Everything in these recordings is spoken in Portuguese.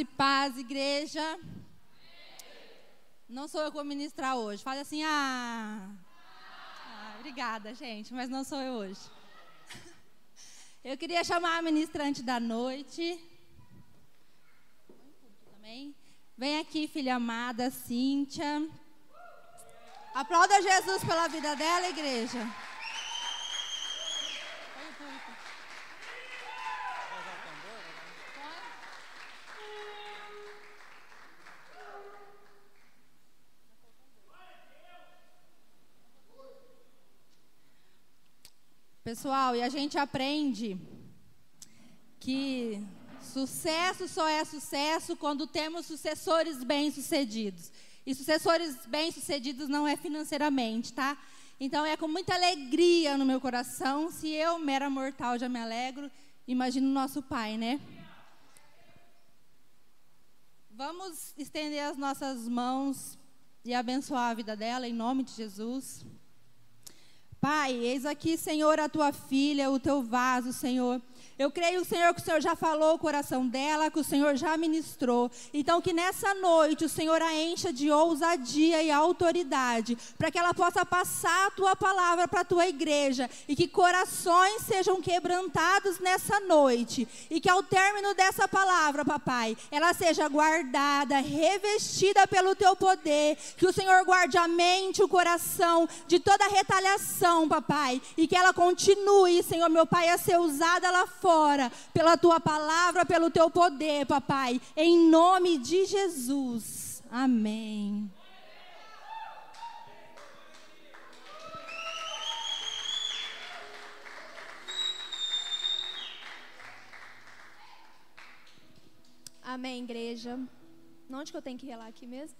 E paz, igreja. Não sou eu que vou ministrar hoje. Fale assim, ah. ah. Obrigada, gente, mas não sou eu hoje. Eu queria chamar a ministrante da noite. Também. Vem aqui, filha amada, Cíntia. Aplauda Jesus pela vida dela, igreja. Pessoal, e a gente aprende que sucesso só é sucesso quando temos sucessores bem-sucedidos. E sucessores bem-sucedidos não é financeiramente, tá? Então é com muita alegria no meu coração, se eu, mera mortal, já me alegro, imagino o nosso Pai, né? Vamos estender as nossas mãos e abençoar a vida dela em nome de Jesus. Pai, eis aqui, Senhor, a tua filha, o teu vaso, Senhor. Eu creio, Senhor, que o Senhor já falou o coração dela, que o Senhor já ministrou. Então, que nessa noite o Senhor a encha de ousadia e autoridade, para que ela possa passar a tua palavra para a tua igreja e que corações sejam quebrantados nessa noite. E que ao término dessa palavra, papai, ela seja guardada, revestida pelo teu poder. Que o Senhor guarde a mente, o coração de toda retaliação, papai. E que ela continue, Senhor, meu pai, a ser usada lá fora fora, pela tua palavra, pelo teu poder, papai, em nome de Jesus. Amém. Amém, igreja. Onde que eu tenho que relar aqui mesmo?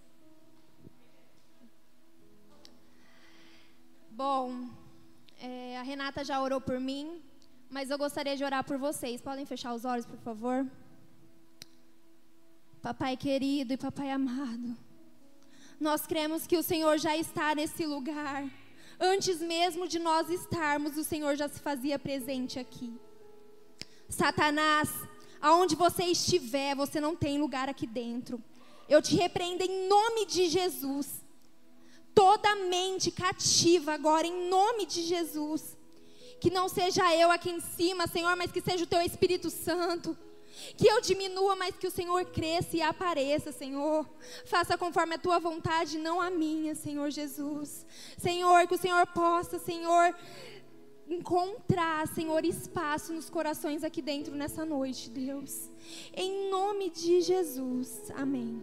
Bom, é, a Renata já orou por mim, mas eu gostaria de orar por vocês. Podem fechar os olhos, por favor? Papai querido e papai amado, nós cremos que o Senhor já está nesse lugar. Antes mesmo de nós estarmos, o Senhor já se fazia presente aqui. Satanás, aonde você estiver, você não tem lugar aqui dentro. Eu te repreendo em nome de Jesus. Toda mente cativa agora, em nome de Jesus que não seja eu aqui em cima, Senhor, mas que seja o teu Espírito Santo. Que eu diminua, mas que o Senhor cresça e apareça, Senhor. Faça conforme a tua vontade, não a minha, Senhor Jesus. Senhor, que o Senhor possa, Senhor, encontrar, Senhor, espaço nos corações aqui dentro nessa noite, Deus. Em nome de Jesus. Amém.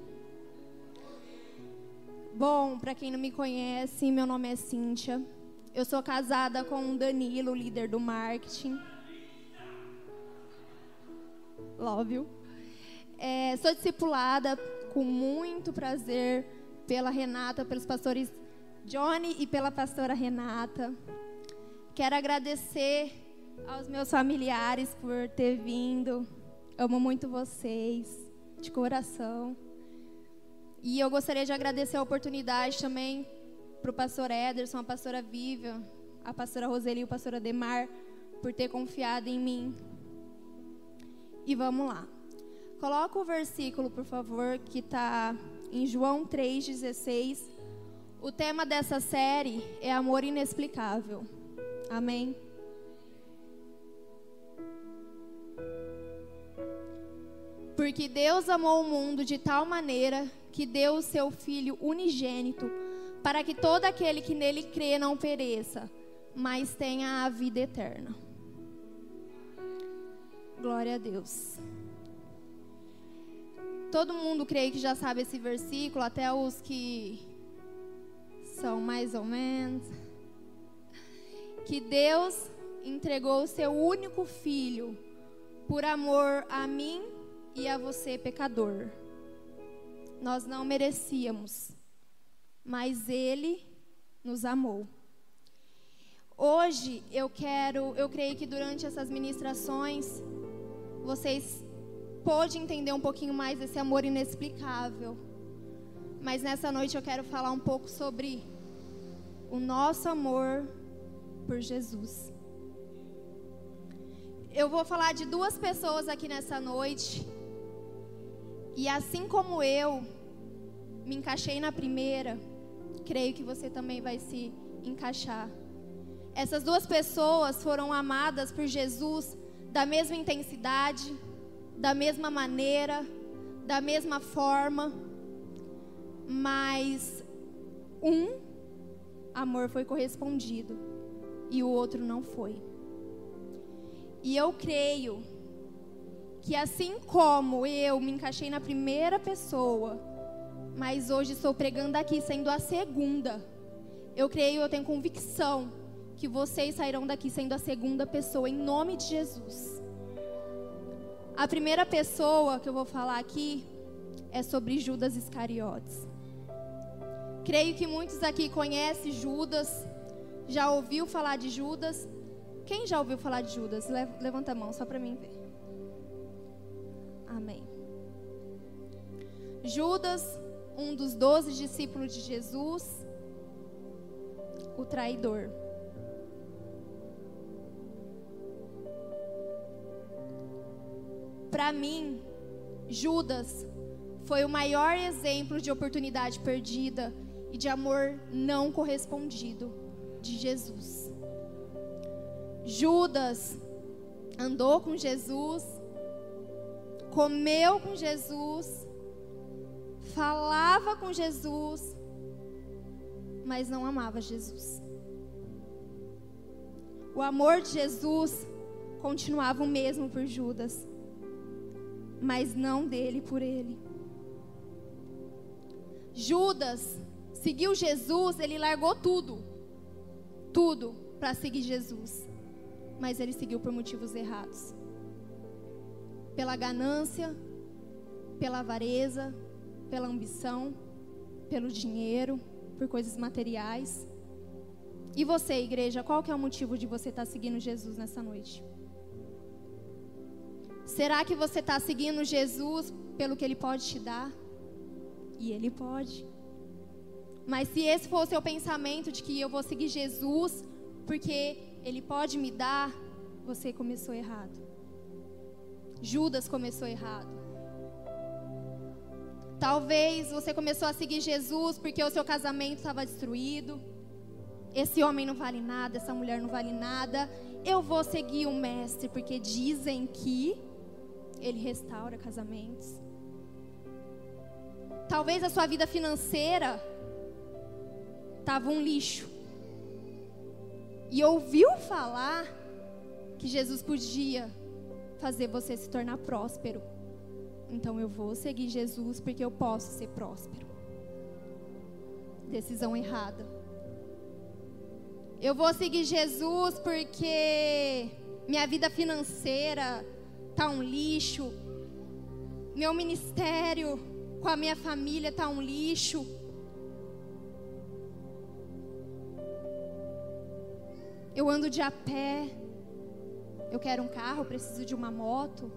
Bom, para quem não me conhece, meu nome é Cíntia. Eu sou casada com o Danilo, líder do marketing. Love you. É, sou discipulada com muito prazer pela Renata, pelos pastores Johnny e pela pastora Renata. Quero agradecer aos meus familiares por ter vindo. Amo muito vocês, de coração. E eu gostaria de agradecer a oportunidade também para o pastor Ederson, a pastora Vivian, a pastora Roseli e o pastor Ademar por ter confiado em mim. E vamos lá. Coloca o versículo, por favor, que está em João 3,16. O tema dessa série é amor inexplicável. Amém? Porque Deus amou o mundo de tal maneira que deu o seu Filho unigênito para que todo aquele que nele crê não pereça, mas tenha a vida eterna. Glória a Deus. Todo mundo creio que já sabe esse versículo, até os que são mais ou menos. Que Deus entregou o seu único filho por amor a mim e a você, pecador. Nós não merecíamos mas Ele nos amou. Hoje eu quero, eu creio que durante essas ministrações vocês podem entender um pouquinho mais desse amor inexplicável. Mas nessa noite eu quero falar um pouco sobre o nosso amor por Jesus. Eu vou falar de duas pessoas aqui nessa noite E assim como eu me encaixei na primeira, creio que você também vai se encaixar. Essas duas pessoas foram amadas por Jesus da mesma intensidade, da mesma maneira, da mesma forma, mas um amor foi correspondido e o outro não foi. E eu creio que assim como eu me encaixei na primeira pessoa, mas hoje estou pregando aqui sendo a segunda, eu creio, eu tenho convicção que vocês sairão daqui sendo a segunda pessoa em nome de Jesus. A primeira pessoa que eu vou falar aqui é sobre Judas Iscariotes. Creio que muitos aqui conhecem Judas, já ouviu falar de Judas. Quem já ouviu falar de Judas? Levanta a mão só para mim ver. Amém. Judas, um dos doze discípulos de Jesus, o traidor. Para mim, Judas foi o maior exemplo de oportunidade perdida e de amor não correspondido de Jesus. Judas andou com Jesus, comeu com Jesus, falava com Jesus, mas não amava Jesus. O amor de Jesus continuava o mesmo por Judas, mas não dele por ele. Judas seguiu Jesus, ele largou tudo. Tudo para seguir Jesus. Mas ele seguiu por motivos errados. Pela ganância, pela avareza, pela ambição, pelo dinheiro, por coisas materiais. E você, igreja, qual que é o motivo de você estar tá seguindo Jesus nessa noite? Será que você está seguindo Jesus pelo que Ele pode te dar? E Ele pode. Mas se esse for o seu pensamento de que eu vou seguir Jesus porque Ele pode me dar, você começou errado. Judas começou errado. Talvez você começou a seguir Jesus porque o seu casamento estava destruído. Esse homem não vale nada, essa mulher não vale nada. Eu vou seguir o mestre porque dizem que ele restaura casamentos. Talvez a sua vida financeira estava um lixo. E ouviu falar que Jesus podia fazer você se tornar próspero. Então eu vou seguir Jesus porque eu posso ser próspero. Decisão errada. Eu vou seguir Jesus porque minha vida financeira tá um lixo. Meu ministério com a minha família tá um lixo. Eu ando de a pé. Eu quero um carro, preciso de uma moto.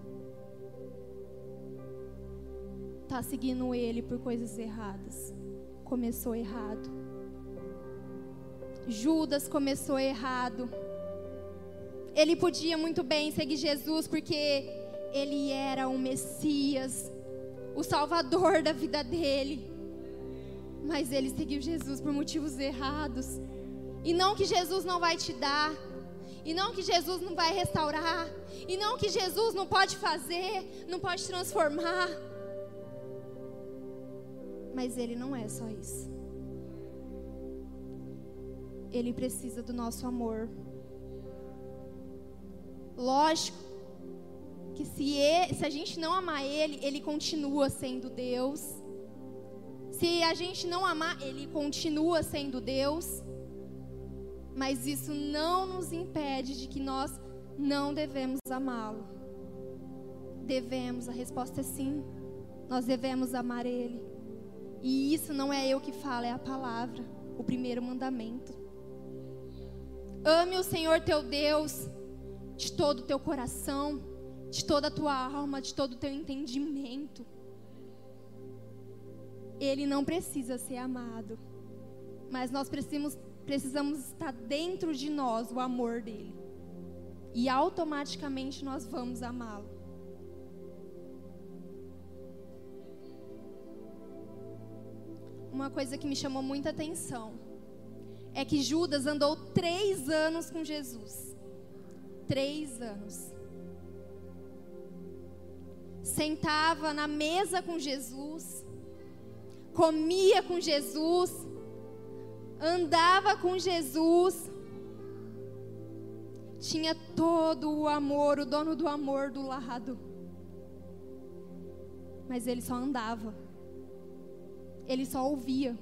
Tá seguindo ele por coisas erradas. Começou errado. Judas começou errado. Ele podia muito bem seguir Jesus porque ele era o Messias, o Salvador da vida dele. Mas ele seguiu Jesus por motivos errados. E não que Jesus não vai te dar. E não que Jesus não vai restaurar. E não que Jesus não pode fazer, não pode transformar. Mas Ele não é só isso. Ele precisa do nosso amor. Lógico que se, ele, se a gente não amar Ele, Ele continua sendo Deus. Se a gente não amar, Ele continua sendo Deus. Mas isso não nos impede de que nós não devemos amá-lo. Devemos, a resposta é sim. Nós devemos amar Ele. E isso não é eu que falo, é a palavra, o primeiro mandamento. Ame o Senhor teu Deus de todo o teu coração, de toda a tua alma, de todo o teu entendimento. Ele não precisa ser amado, mas nós precisamos, precisamos estar dentro de nós o amor dele, e automaticamente nós vamos amá-lo. Uma coisa que me chamou muita atenção é que Judas andou três anos com Jesus. Três anos. Sentava na mesa com Jesus, comia com Jesus, andava com Jesus, tinha todo o amor, o dono do amor do lado. Mas ele só andava, ele só ouvia.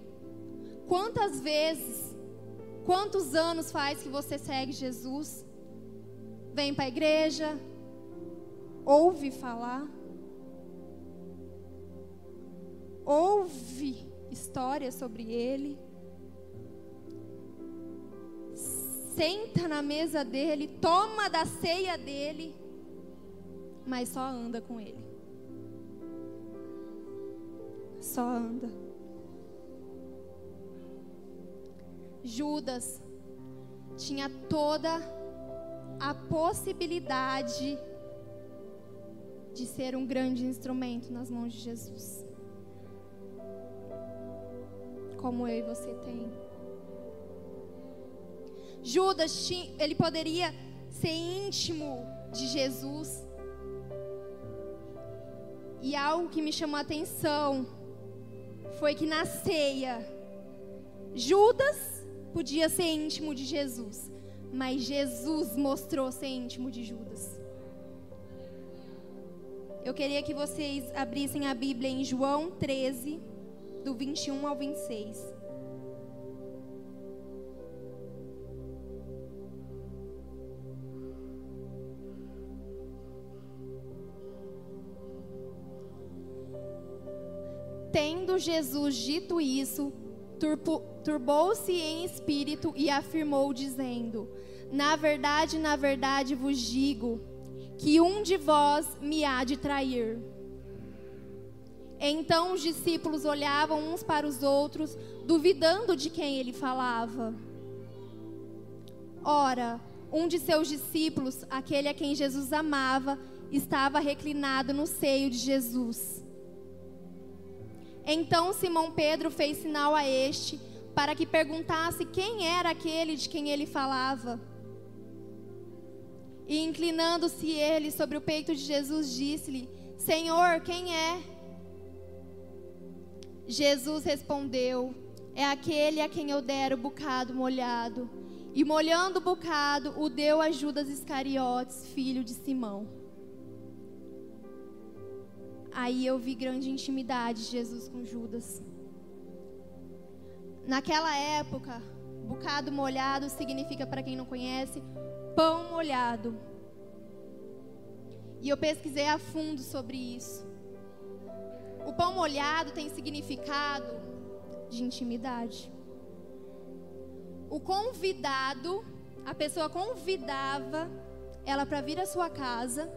Quantas vezes, quantos anos faz que você segue Jesus? Vem para a igreja, ouve falar, ouve histórias sobre ele senta na mesa dele, toma da ceia dele, mas só anda com ele. Só anda. Judas tinha toda a possibilidade de ser um grande instrumento nas mãos de Jesus. Como eu e você tem. Judas, ele poderia ser íntimo de Jesus. E algo que me chamou a atenção foi que na ceia, Judas podia ser íntimo de Jesus, mas Jesus mostrou ser íntimo de Judas. Eu queria que vocês abrissem a Bíblia em João 13, do 21 ao 26. Tendo Jesus dito isso, turbou-se em espírito e afirmou, dizendo: Na verdade, na verdade vos digo, que um de vós me há de trair. Então os discípulos olhavam uns para os outros, duvidando de quem ele falava. Ora, um de seus discípulos, aquele a quem Jesus amava, estava reclinado no seio de Jesus. Então Simão Pedro fez sinal a este para que perguntasse quem era aquele de quem ele falava. E inclinando-se ele sobre o peito de Jesus, disse-lhe: Senhor, quem é? Jesus respondeu: É aquele a quem eu der o bocado molhado. E molhando o bocado, o deu a Judas Iscariotes, filho de Simão. Aí eu vi grande intimidade de Jesus com Judas. Naquela época, bocado molhado significa, para quem não conhece, pão molhado. E eu pesquisei a fundo sobre isso. O pão molhado tem significado de intimidade. O convidado, a pessoa convidava ela para vir à sua casa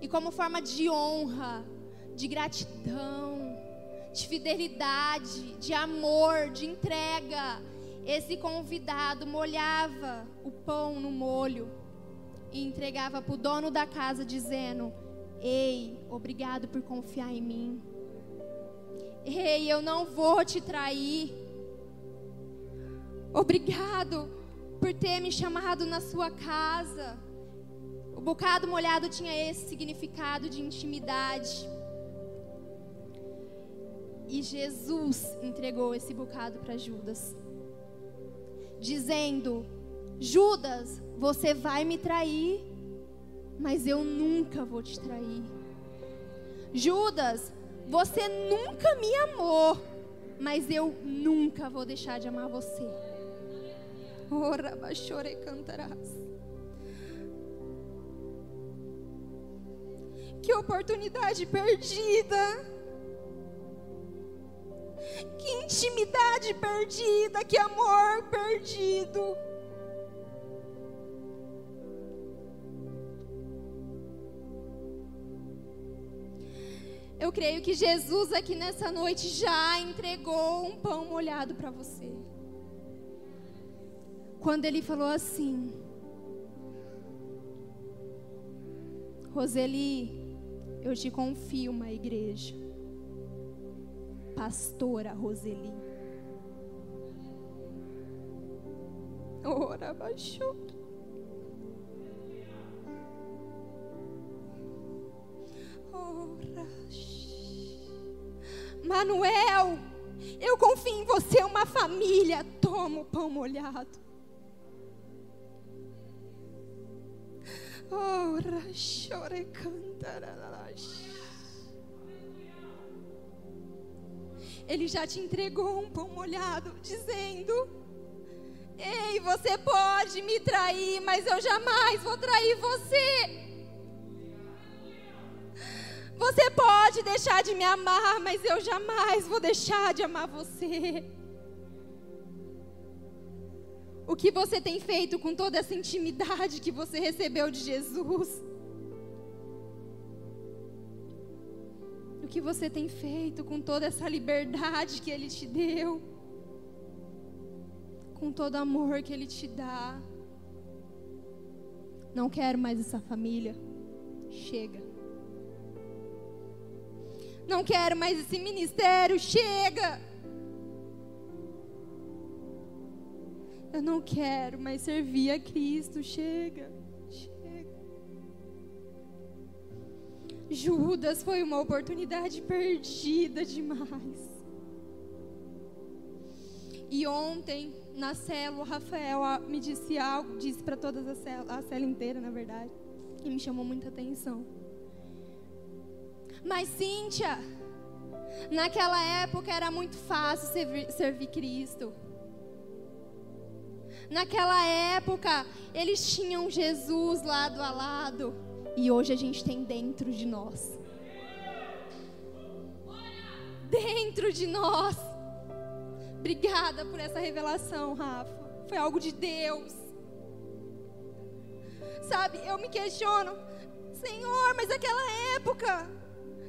e como forma de honra, de gratidão, de fidelidade, de amor, de entrega. Esse convidado molhava o pão no molho e entregava para o dono da casa, dizendo: Ei, obrigado por confiar em mim. Ei, eu não vou te trair. Obrigado por ter me chamado na sua casa. O bocado molhado tinha esse significado de intimidade. E Jesus entregou esse bocado para Judas, dizendo: Judas, você vai me trair, mas eu nunca vou te trair. Judas, você nunca me amou, mas eu nunca vou deixar de amar você. Ora, bachore cantarás. Que oportunidade perdida. Que intimidade perdida, que amor perdido. Eu creio que Jesus aqui nessa noite já entregou um pão molhado para você. Quando ele falou assim: Roseli, eu te confio uma igreja pastora Roseli. Ora, baixou. Ora. Manuel, eu confio em você, é uma família. Toma o pão molhado. Ora, chore cantaralash. Ele já te entregou um pão molhado, dizendo: Ei, você pode me trair, mas eu jamais vou trair você. Você pode deixar de me amar, mas eu jamais vou deixar de amar você. O que você tem feito com toda essa intimidade que você recebeu de Jesus? Que você tem feito com toda essa liberdade que Ele te deu, com todo amor que Ele te dá. Não quero mais essa família. Chega. Não quero mais esse ministério. Chega. Eu não quero mais servir a Cristo. Chega. Judas foi uma oportunidade perdida demais. E ontem, na célula, o Rafael me disse algo, disse para todas a célula, a célula inteira, na verdade, e me chamou muita atenção. Mas, Cíntia, naquela época era muito fácil servir, servir Cristo. Naquela época, eles tinham Jesus lado a lado. E hoje a gente tem dentro de nós. Dentro de nós. Obrigada por essa revelação, Rafa. Foi algo de Deus. Sabe, eu me questiono, Senhor, mas naquela época,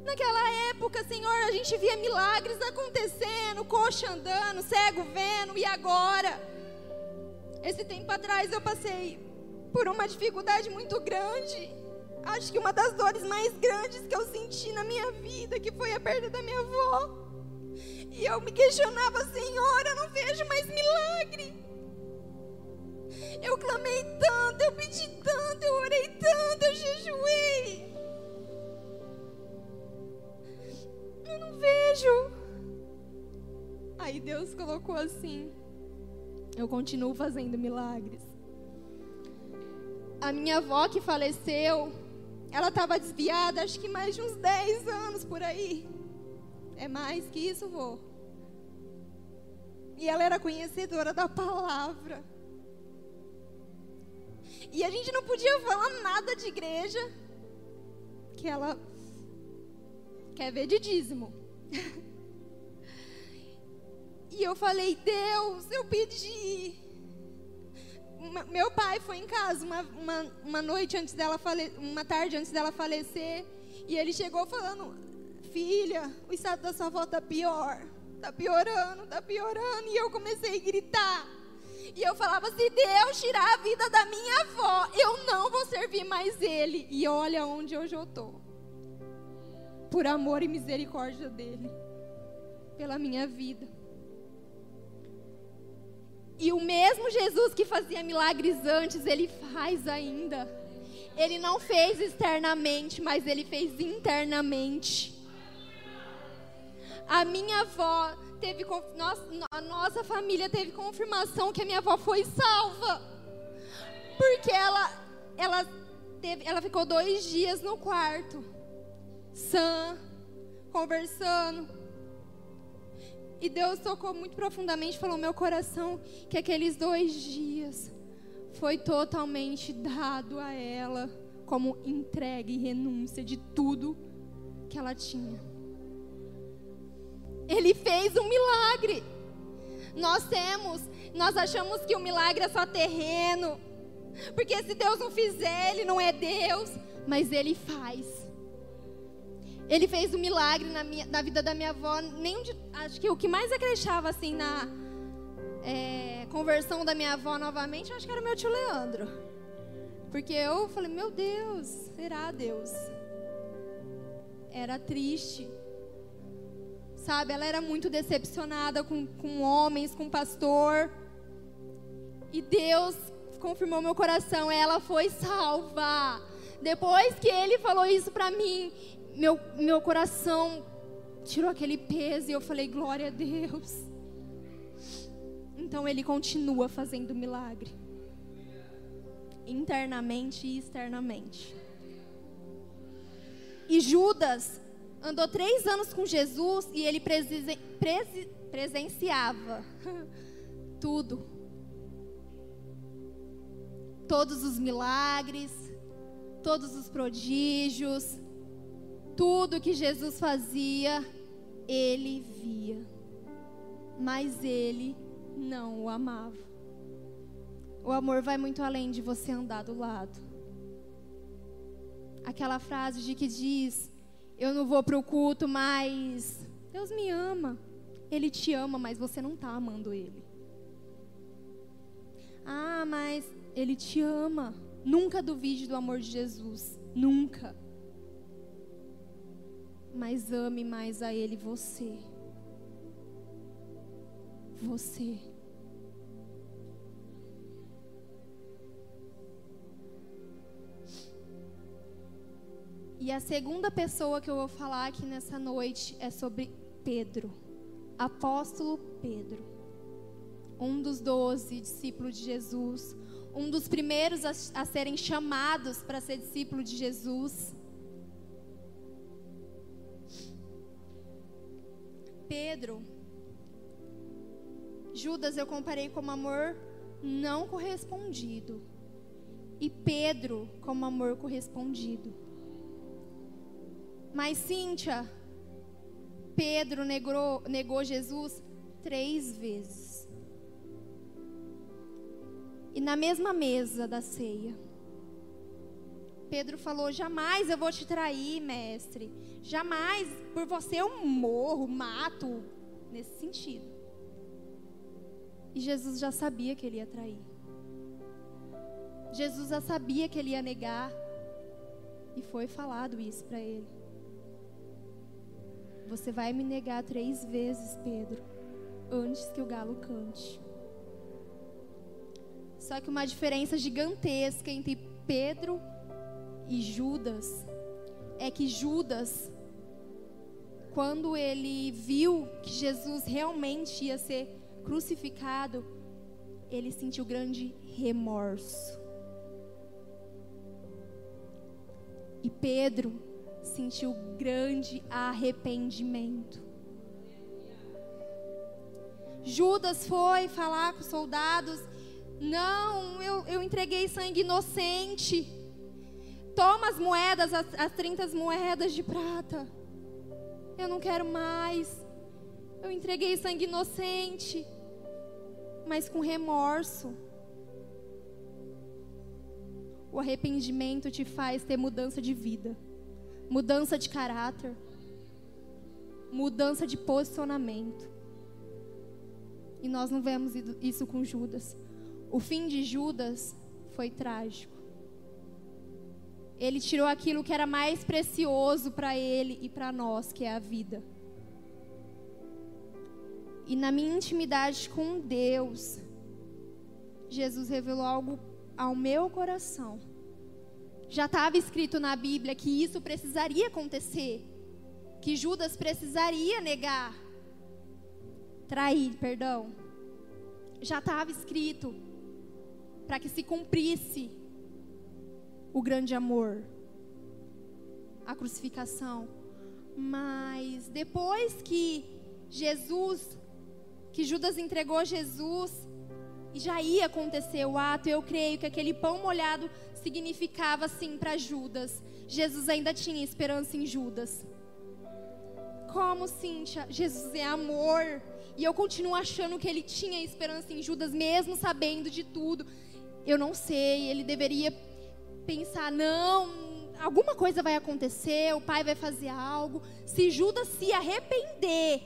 naquela época, Senhor, a gente via milagres acontecendo, coxa andando, cego vendo, e agora? Esse tempo atrás eu passei por uma dificuldade muito grande acho que uma das dores mais grandes que eu senti na minha vida, que foi a perda da minha avó. E eu me questionava, Senhor, eu não vejo mais milagre. Eu clamei tanto, eu pedi tanto, eu orei tanto, eu jejuei. Eu não vejo. Aí Deus colocou assim: eu continuo fazendo milagres. A minha avó que faleceu, ela estava desviada, acho que mais de uns 10 anos por aí. É mais que isso, vou. E ela era conhecedora da palavra. E a gente não podia falar nada de igreja que ela quer ver de dízimo. e eu falei, Deus, eu pedi meu pai foi em casa uma, uma, uma noite antes dela fale, uma tarde antes dela falecer, e ele chegou falando: Filha, o estado da sua avó está pior, está piorando, está piorando. E eu comecei a gritar. E eu falava: Se Deus tirar a vida da minha avó, eu não vou servir mais ele. E olha onde hoje eu estou. Por amor e misericórdia dele, pela minha vida. E o mesmo Jesus que fazia milagres antes, ele faz ainda. Ele não fez externamente, mas ele fez internamente. A minha avó teve a nossa família teve confirmação que a minha avó foi salva. Porque ela ela teve, ela ficou dois dias no quarto, sã, conversando. E Deus tocou muito profundamente, falou meu coração que aqueles dois dias foi totalmente dado a ela como entrega e renúncia de tudo que ela tinha. Ele fez um milagre. Nós temos, nós achamos que o milagre é só terreno. Porque se Deus não fizer, ele não é Deus, mas ele faz. Ele fez um milagre na, minha, na vida da minha avó. Nem de, acho que o que mais acreditava assim na é, conversão da minha avó novamente, acho que era meu tio Leandro. Porque eu falei, meu Deus, será Deus? Era triste. Sabe, ela era muito decepcionada com, com homens, com pastor. E Deus confirmou meu coração, ela foi salva. Depois que ele falou isso para mim, meu, meu coração tirou aquele peso e eu falei, glória a Deus. Então ele continua fazendo milagre. Internamente e externamente. E Judas andou três anos com Jesus e ele presen presen presenciava tudo. Todos os milagres, todos os prodígios, tudo que Jesus fazia, ele via. Mas ele não o amava. O amor vai muito além de você andar do lado. Aquela frase de que diz: Eu não vou para o culto, mas Deus me ama. Ele te ama, mas você não está amando Ele. Ah, mas Ele te ama. Nunca duvide do amor de Jesus. Nunca. Mas ame mais a Ele você. Você. E a segunda pessoa que eu vou falar aqui nessa noite é sobre Pedro, apóstolo Pedro, um dos doze discípulos de Jesus, um dos primeiros a, a serem chamados para ser discípulo de Jesus. Pedro, Judas eu comparei como amor não correspondido, e Pedro como amor correspondido. Mas Cíntia, Pedro negou, negou Jesus três vezes. E na mesma mesa da ceia, Pedro falou: Jamais eu vou te trair, mestre. Jamais por você eu morro, mato. Nesse sentido. E Jesus já sabia que ele ia trair. Jesus já sabia que ele ia negar. E foi falado isso para ele. Você vai me negar três vezes, Pedro, antes que o galo cante. Só que uma diferença gigantesca entre Pedro e Judas é que Judas, quando ele viu que Jesus realmente ia ser crucificado, ele sentiu grande remorso. E Pedro sentiu grande arrependimento. Judas foi falar com os soldados: Não, eu, eu entreguei sangue inocente. Toma as moedas, as, as 30 moedas de prata. Eu não quero mais. Eu entreguei sangue inocente, mas com remorso. O arrependimento te faz ter mudança de vida mudança de caráter, mudança de posicionamento. E nós não vemos isso com Judas. O fim de Judas foi trágico. Ele tirou aquilo que era mais precioso para ele e para nós, que é a vida. E na minha intimidade com Deus, Jesus revelou algo ao meu coração já estava escrito na Bíblia que isso precisaria acontecer, que Judas precisaria negar, trair, perdão. Já estava escrito para que se cumprisse o grande amor, a crucificação. Mas depois que Jesus, que Judas entregou Jesus, e já ia acontecer o ato, eu creio que aquele pão molhado significava assim para Judas. Jesus ainda tinha esperança em Judas. Como, Cíntia? Jesus é amor. E eu continuo achando que ele tinha esperança em Judas, mesmo sabendo de tudo. Eu não sei, ele deveria pensar: não, alguma coisa vai acontecer, o pai vai fazer algo. Se Judas se arrepender,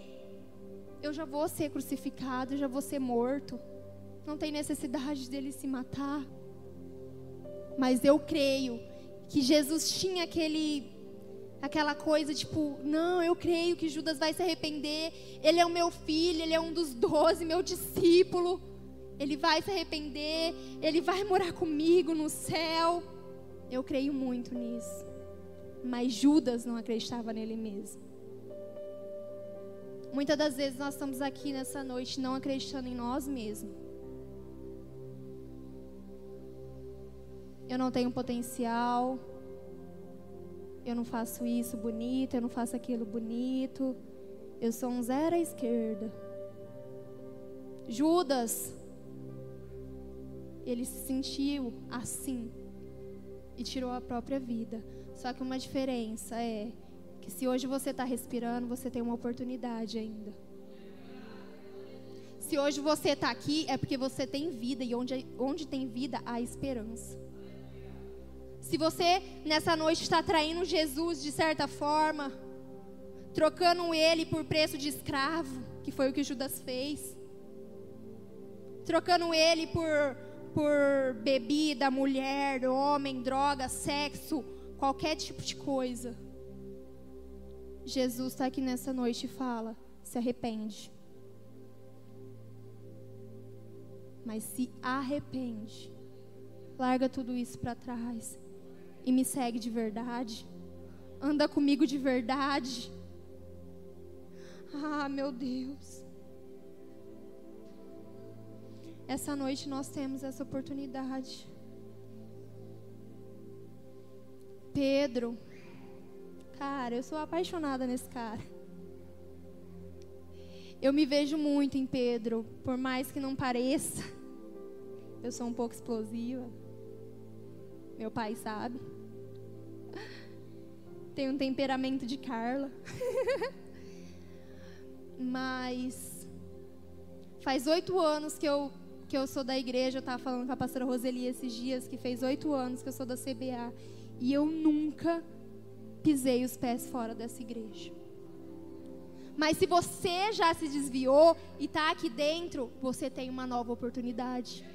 eu já vou ser crucificado, eu já vou ser morto. Não tem necessidade dele se matar. Mas eu creio que Jesus tinha aquele aquela coisa tipo, não, eu creio que Judas vai se arrepender. Ele é o meu filho, ele é um dos doze, meu discípulo. Ele vai se arrepender, ele vai morar comigo no céu. Eu creio muito nisso. Mas Judas não acreditava nele mesmo. Muitas das vezes nós estamos aqui nessa noite não acreditando em nós mesmos. Eu não tenho potencial. Eu não faço isso bonito, eu não faço aquilo bonito. Eu sou um zero à esquerda. Judas, ele se sentiu assim e tirou a própria vida. Só que uma diferença é que se hoje você está respirando, você tem uma oportunidade ainda. Se hoje você está aqui, é porque você tem vida e onde, onde tem vida há esperança. Se você nessa noite está traindo Jesus de certa forma, trocando ele por preço de escravo, que foi o que Judas fez, trocando ele por por bebida, mulher, homem, droga, sexo, qualquer tipo de coisa. Jesus está aqui nessa noite e fala: se arrepende. Mas se arrepende. Larga tudo isso para trás e me segue de verdade. Anda comigo de verdade. Ah, meu Deus. Essa noite nós temos essa oportunidade. Pedro, cara, eu sou apaixonada nesse cara. Eu me vejo muito em Pedro, por mais que não pareça. Eu sou um pouco explosiva. Meu pai sabe. Tenho um temperamento de Carla. Mas faz oito anos que eu que eu sou da igreja, eu estava falando com a pastora Roseli esses dias, que fez oito anos que eu sou da CBA. E eu nunca pisei os pés fora dessa igreja. Mas se você já se desviou e está aqui dentro, você tem uma nova oportunidade.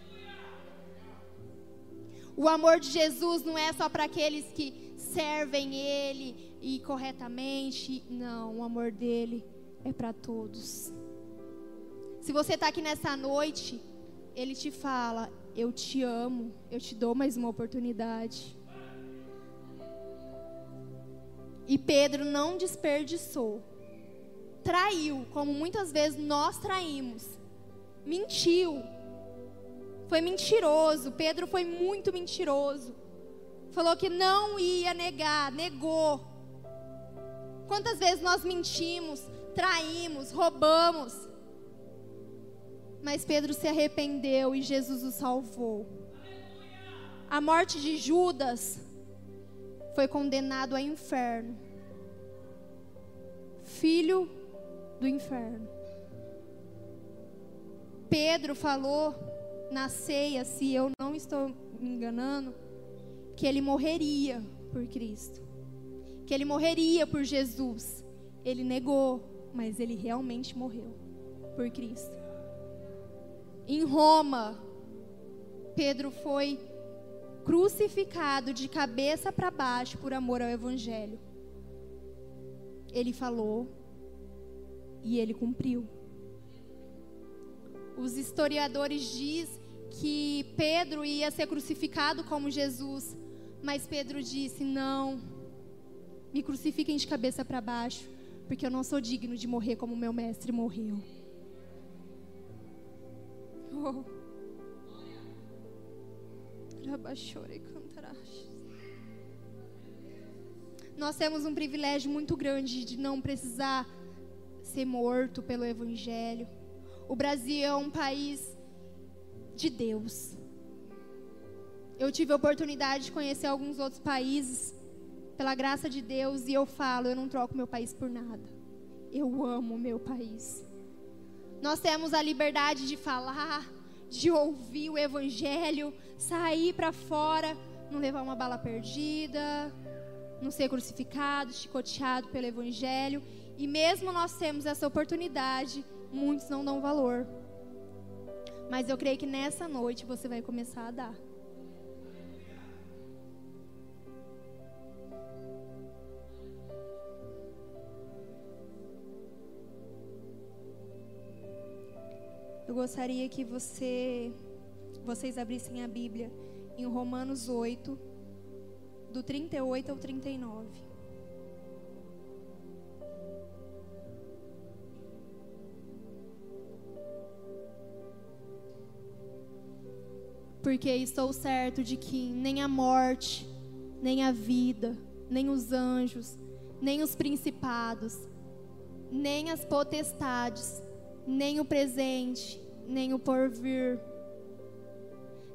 O amor de Jesus não é só para aqueles que servem Ele e corretamente. Não, o amor dele é para todos. Se você está aqui nessa noite ele te fala: Eu te amo, eu te dou mais uma oportunidade. E Pedro não desperdiçou, traiu, como muitas vezes nós traímos, mentiu, foi mentiroso. Pedro foi muito mentiroso. Falou que não ia negar, negou. Quantas vezes nós mentimos, traímos, roubamos, mas Pedro se arrependeu e Jesus o salvou. A morte de Judas foi condenado ao inferno. Filho do inferno. Pedro falou na ceia, se eu não estou me enganando, que ele morreria por Cristo. Que ele morreria por Jesus. Ele negou, mas ele realmente morreu por Cristo. Em Roma, Pedro foi crucificado de cabeça para baixo por amor ao Evangelho. Ele falou e ele cumpriu. Os historiadores dizem que Pedro ia ser crucificado como Jesus, mas Pedro disse: Não, me crucifiquem de cabeça para baixo, porque eu não sou digno de morrer como meu mestre morreu. Oh. Nós temos um privilégio muito grande de não precisar ser morto pelo Evangelho. O Brasil é um país de Deus. Eu tive a oportunidade de conhecer alguns outros países, pela graça de Deus, e eu falo: eu não troco meu país por nada. Eu amo o meu país. Nós temos a liberdade de falar, de ouvir o evangelho, sair para fora, não levar uma bala perdida, não ser crucificado, chicoteado pelo evangelho. E mesmo nós temos essa oportunidade, muitos não dão valor. Mas eu creio que nessa noite você vai começar a dar. Gostaria que você, vocês abrissem a Bíblia em Romanos 8, do 38 ao 39. Porque estou certo de que nem a morte, nem a vida, nem os anjos, nem os principados, nem as potestades, nem o presente, nem o porvir,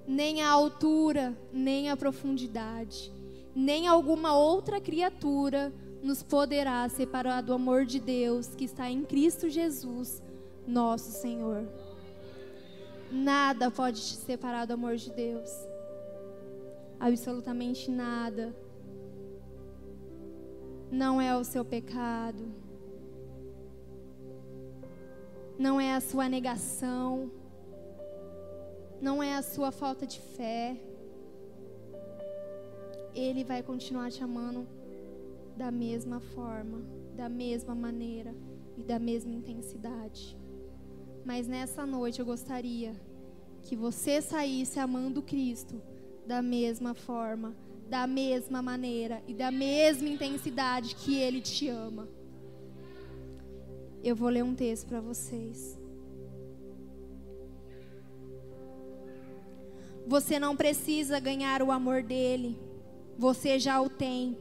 nem a altura, nem a profundidade, nem alguma outra criatura nos poderá separar do amor de Deus que está em Cristo Jesus, nosso Senhor. Nada pode te separar do amor de Deus. Absolutamente nada. Não é o seu pecado. Não é a sua negação. Não é a sua falta de fé. Ele vai continuar te amando da mesma forma, da mesma maneira e da mesma intensidade. Mas nessa noite eu gostaria que você saísse amando Cristo da mesma forma, da mesma maneira e da mesma intensidade que Ele te ama. Eu vou ler um texto para vocês. Você não precisa ganhar o amor dele, você já o tem.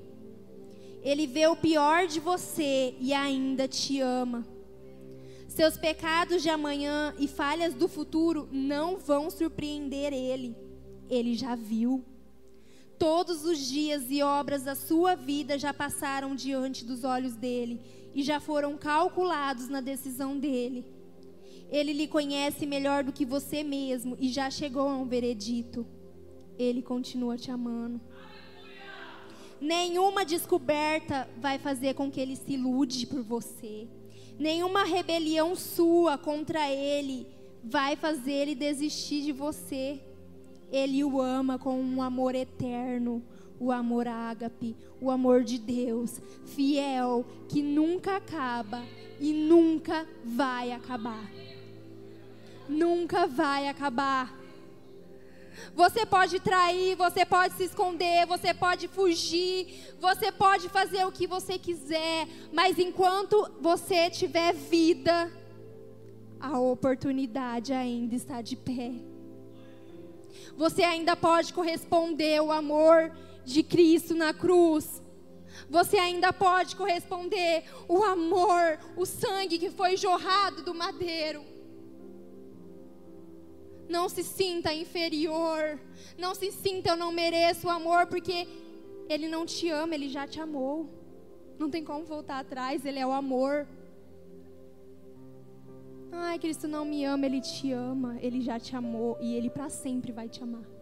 Ele vê o pior de você e ainda te ama. Seus pecados de amanhã e falhas do futuro não vão surpreender ele. Ele já viu. Todos os dias e obras da sua vida já passaram diante dos olhos dele e já foram calculados na decisão dele. Ele lhe conhece melhor do que você mesmo e já chegou a um veredito. Ele continua te amando. Nenhuma descoberta vai fazer com que ele se ilude por você. Nenhuma rebelião sua contra ele vai fazer ele desistir de você. Ele o ama com um amor eterno, o amor ágape, o amor de Deus, fiel, que nunca acaba e nunca vai acabar. Nunca vai acabar. Você pode trair, você pode se esconder, você pode fugir, você pode fazer o que você quiser, mas enquanto você tiver vida, a oportunidade ainda está de pé. Você ainda pode corresponder o amor de Cristo na cruz. Você ainda pode corresponder o amor, o sangue que foi jorrado do madeiro. Não se sinta inferior. Não se sinta eu não mereço o amor, porque Ele não te ama, Ele já te amou. Não tem como voltar atrás, Ele é o amor. Ai, Cristo não me ama, Ele te ama, Ele já te amou e Ele para sempre vai te amar.